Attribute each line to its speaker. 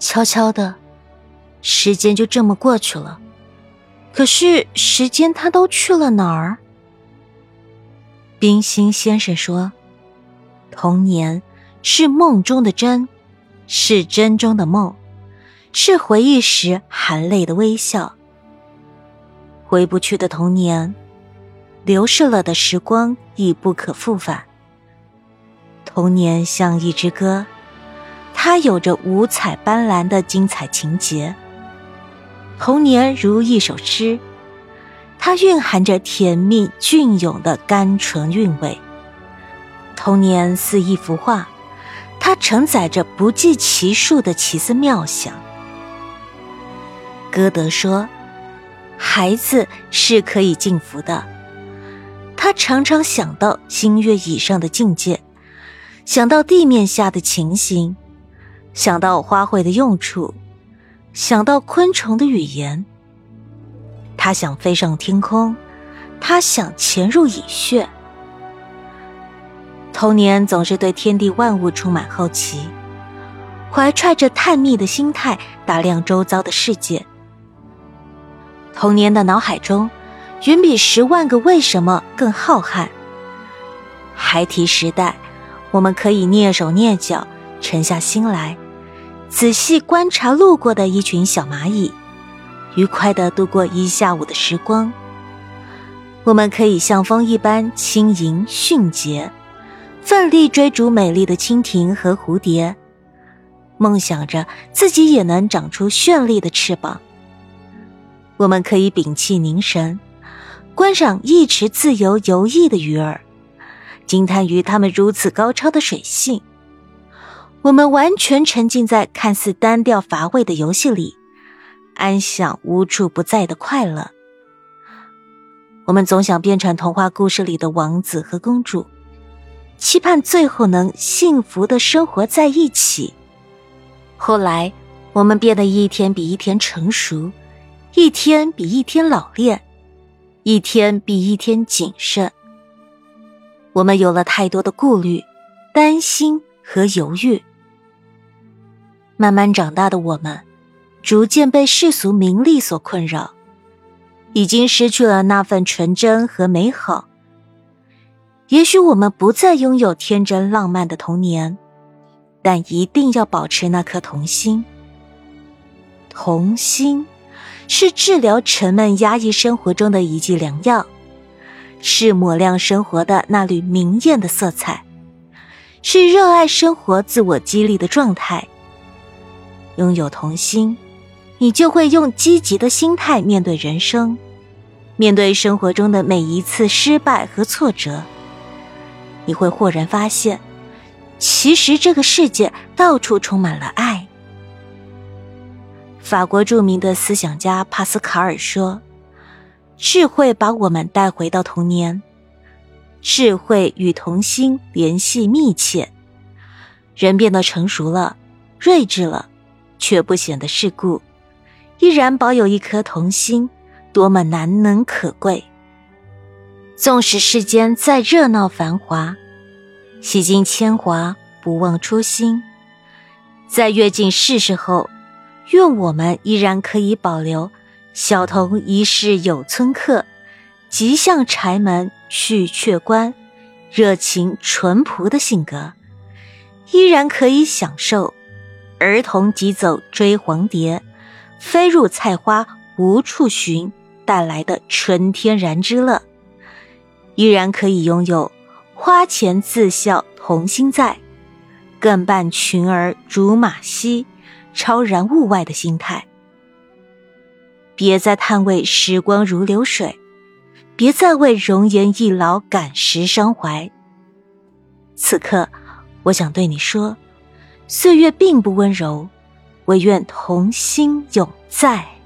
Speaker 1: 悄悄的，时间就这么过去了。可是时间它都去了哪儿？冰心先生说：“童年是梦中的真，是真中的梦，是回忆时含泪的微笑。回不去的童年，流逝了的时光亦不可复返。童年像一支歌，它有着五彩斑斓的精彩情节。童年如一首诗。”它蕴含着甜蜜隽永的甘醇韵味。童年似一幅画，它承载着不计其数的奇思妙想。歌德说：“孩子是可以幸福的。”他常常想到星月以上的境界，想到地面下的情形，想到花卉的用处，想到昆虫的语言。他想飞上天空，他想潜入蚁穴。童年总是对天地万物充满好奇，怀揣着探秘的心态打量周遭的世界。童年的脑海中，远比十万个为什么更浩瀚。孩提时代，我们可以蹑手蹑脚，沉下心来，仔细观察路过的一群小蚂蚁。愉快的度过一下午的时光，我们可以像风一般轻盈迅捷，奋力追逐美丽的蜻蜓和蝴蝶，梦想着自己也能长出绚丽的翅膀。我们可以屏气凝神，观赏一池自由游弋的鱼儿，惊叹于它们如此高超的水性。我们完全沉浸在看似单调乏味的游戏里。安享无处不在的快乐。我们总想变成童话故事里的王子和公主，期盼最后能幸福的生活在一起。后来，我们变得一天比一天成熟，一天比一天老练，一天比一天谨慎。我们有了太多的顾虑、担心和犹豫。慢慢长大的我们。逐渐被世俗名利所困扰，已经失去了那份纯真和美好。也许我们不再拥有天真浪漫的童年，但一定要保持那颗童心。童心是治疗沉闷压抑生活中的一剂良药，是抹亮生活的那缕明艳的色彩，是热爱生活、自我激励的状态。拥有童心。你就会用积极的心态面对人生，面对生活中的每一次失败和挫折。你会豁然发现，其实这个世界到处充满了爱。法国著名的思想家帕斯卡尔说：“智慧把我们带回到童年，智慧与童心联系密切。人变得成熟了，睿智了，却不显得世故。”依然保有一颗童心，多么难能可贵！纵使世间再热闹繁华，洗尽铅华，不忘初心。在阅尽世事后，愿我们依然可以保留“小童一世有村客，急向柴门去却关”热情淳朴的性格，依然可以享受“儿童急走追黄蝶”。飞入菜花无处寻带来的纯天然之乐，依然可以拥有花前自笑童心在，更伴群儿逐马稀，超然物外的心态。别再叹为时光如流水，别再为容颜易老感时伤怀。此刻，我想对你说，岁月并不温柔。唯愿童心永在。